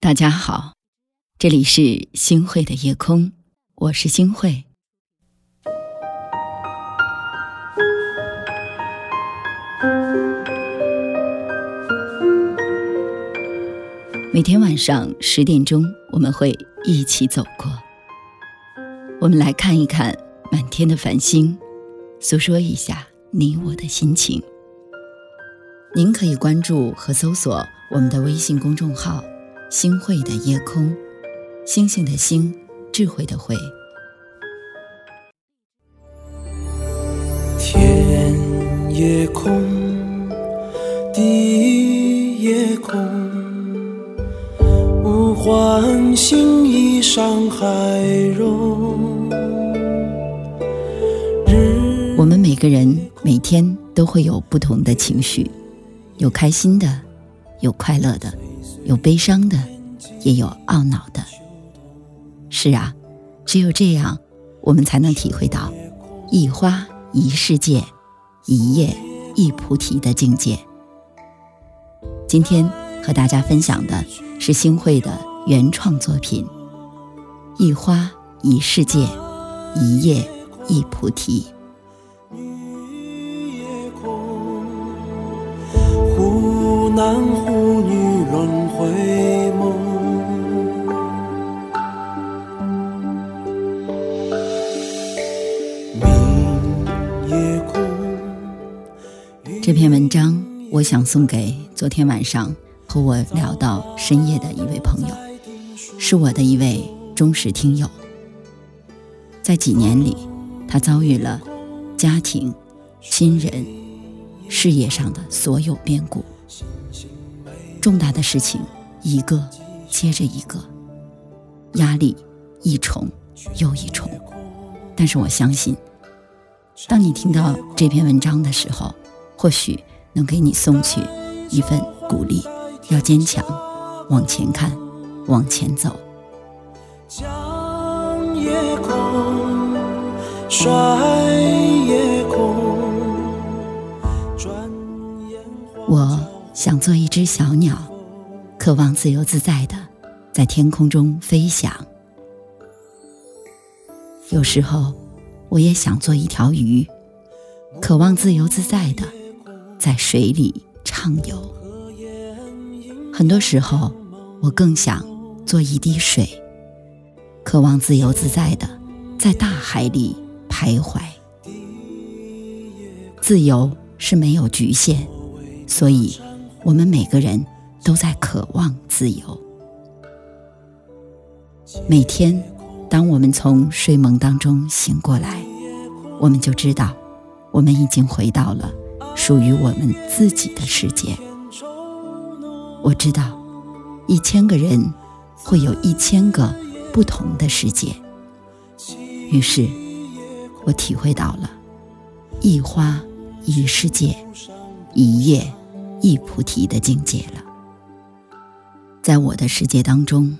大家好，这里是星慧的夜空，我是星慧。每天晚上十点钟，我们会一起走过。我们来看一看满天的繁星，诉说一下你我的心情。您可以关注和搜索我们的微信公众号。星慧的夜空，星星的星，智慧的慧。天也空，地也空，物换星移上海容。我们每个人每天都会有不同的情绪，有开心的，有快乐的。有悲伤的，也有懊恼的。是啊，只有这样，我们才能体会到一花一世界，一叶一菩提的境界。今天和大家分享的是星慧的原创作品《一花一世界，一叶一菩提》。这篇文章，我想送给昨天晚上和我聊到深夜的一位朋友，是我的一位忠实听友。在几年里，他遭遇了家庭、亲人。事业上的所有变故，重大的事情一个接着一个，压力一重又一重。但是我相信，当你听到这篇文章的时候，或许能给你送去一份鼓励，要坚强，往前看，往前走。我想做一只小鸟，渴望自由自在的在天空中飞翔。有时候，我也想做一条鱼，渴望自由自在的在水里畅游。很多时候，我更想做一滴水，渴望自由自在的在大海里徘徊。自由是没有局限。所以，我们每个人都在渴望自由。每天，当我们从睡梦当中醒过来，我们就知道，我们已经回到了属于我们自己的世界。我知道，一千个人会有一千个不同的世界。于是，我体会到了一花一世界，一叶。一菩提的境界了。在我的世界当中，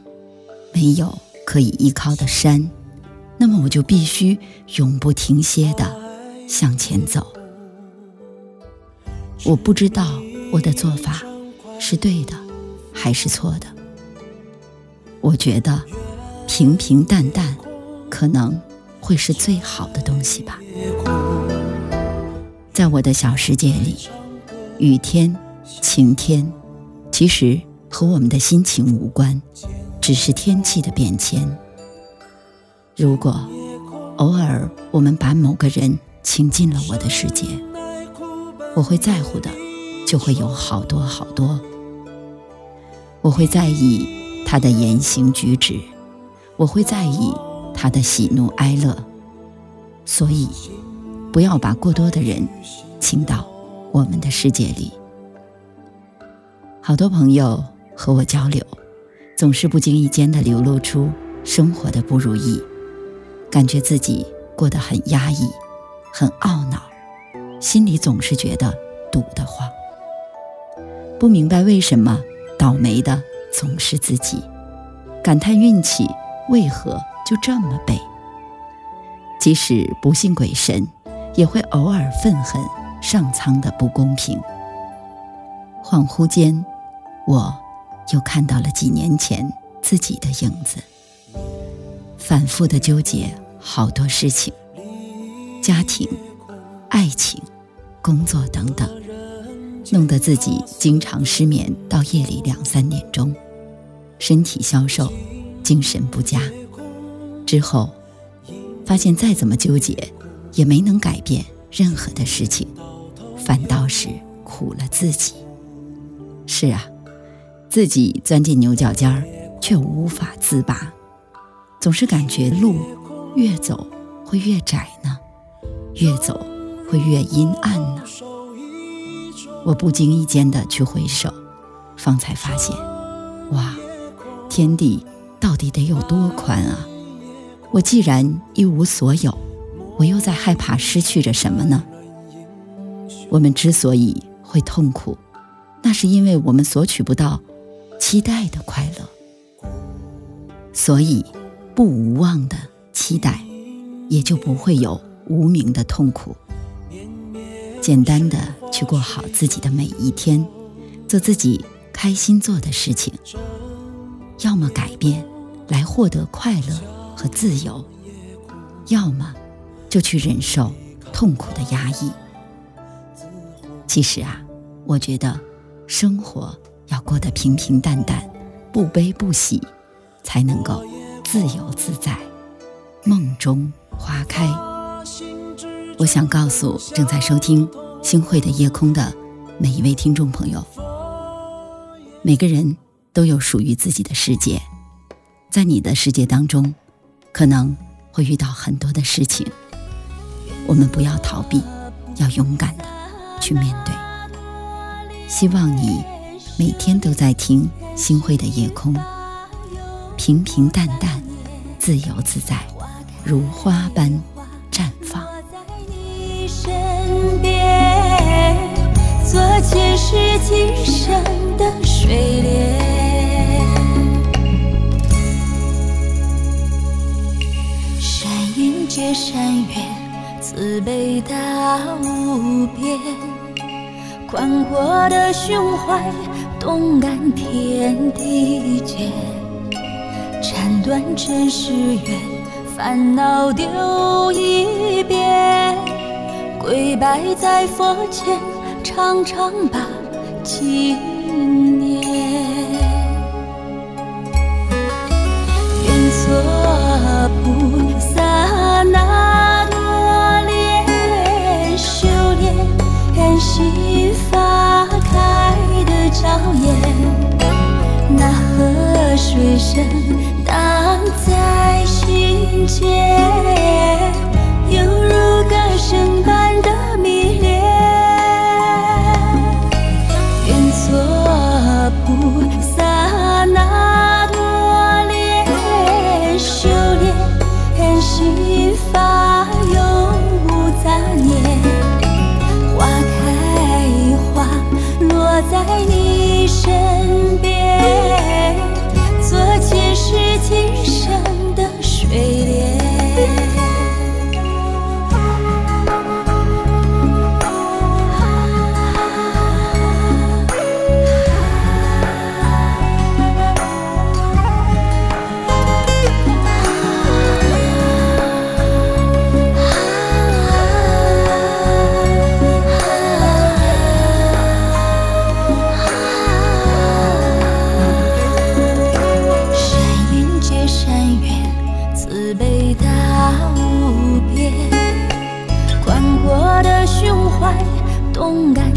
没有可以依靠的山，那么我就必须永不停歇的向前走。我不知道我的做法是对的还是错的。我觉得平平淡淡可能会是最好的东西吧。在我的小世界里，雨天。晴天，其实和我们的心情无关，只是天气的变迁。如果偶尔我们把某个人请进了我的世界，我会在乎的就会有好多好多。我会在意他的言行举止，我会在意他的喜怒哀乐。所以，不要把过多的人请到我们的世界里。好多朋友和我交流，总是不经意间的流露出生活的不如意，感觉自己过得很压抑，很懊恼，心里总是觉得堵得慌。不明白为什么倒霉的总是自己，感叹运气为何就这么背。即使不信鬼神，也会偶尔愤恨上苍的不公平。恍惚间。我又看到了几年前自己的影子，反复的纠结好多事情，家庭、爱情、工作等等，弄得自己经常失眠到夜里两三点钟，身体消瘦，精神不佳。之后发现再怎么纠结，也没能改变任何的事情，反倒是苦了自己。是啊。自己钻进牛角尖儿，却无法自拔，总是感觉路越走会越窄呢，越走会越阴暗呢。我不经意间的去回首，方才发现，哇，天地到底得有多宽啊！我既然一无所有，我又在害怕失去着什么呢？我们之所以会痛苦，那是因为我们索取不到。期待的快乐，所以不无望的期待，也就不会有无名的痛苦。简单的去过好自己的每一天，做自己开心做的事情。要么改变来获得快乐和自由，要么就去忍受痛苦的压抑。其实啊，我觉得生活。要过得平平淡淡，不悲不喜，才能够自由自在，梦中花开。我想告诉正在收听《星汇的夜空》的每一位听众朋友，每个人都有属于自己的世界，在你的世界当中，可能会遇到很多的事情，我们不要逃避，要勇敢的去面对。希望你。每天都在听星汇的夜空，平平淡淡，自由自在，如花般做前世今生的水莲，山隐结山远，慈悲大无边，宽阔的胸怀。动感天地间，斩断尘世缘，烦恼丢一边，跪拜在佛前，常常把经念。愿做菩萨那朵莲，修炼心法开。的娇艳，那河水声荡在心间，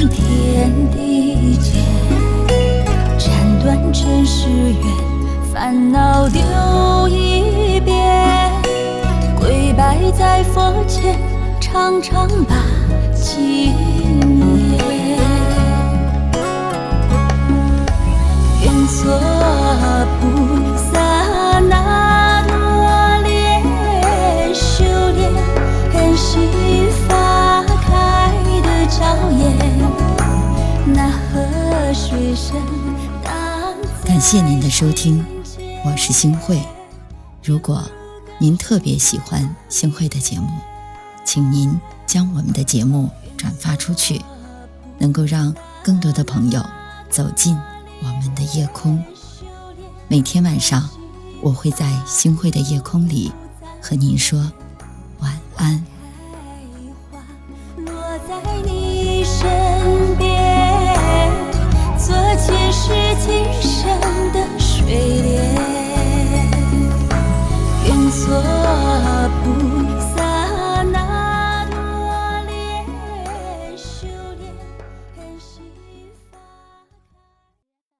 天地间，斩断尘世缘烦恼丢一边，跪拜在佛前，常常把经念。愿做谢您的收听。我是星慧，如果您特别喜欢星慧的节目，请您将我们的节目转发出去，能够让更多的朋友走进我们的夜空。每天晚上，我会在星慧的夜空里和您说晚安。